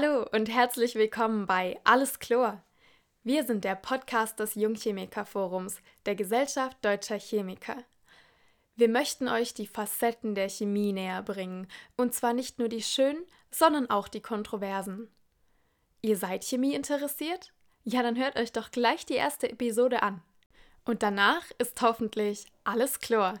Hallo und herzlich willkommen bei Alles Chlor. Wir sind der Podcast des Jungchemikerforums der Gesellschaft Deutscher Chemiker. Wir möchten euch die Facetten der Chemie näher bringen, und zwar nicht nur die schönen, sondern auch die kontroversen. Ihr seid Chemie interessiert? Ja, dann hört euch doch gleich die erste Episode an. Und danach ist hoffentlich alles Chlor.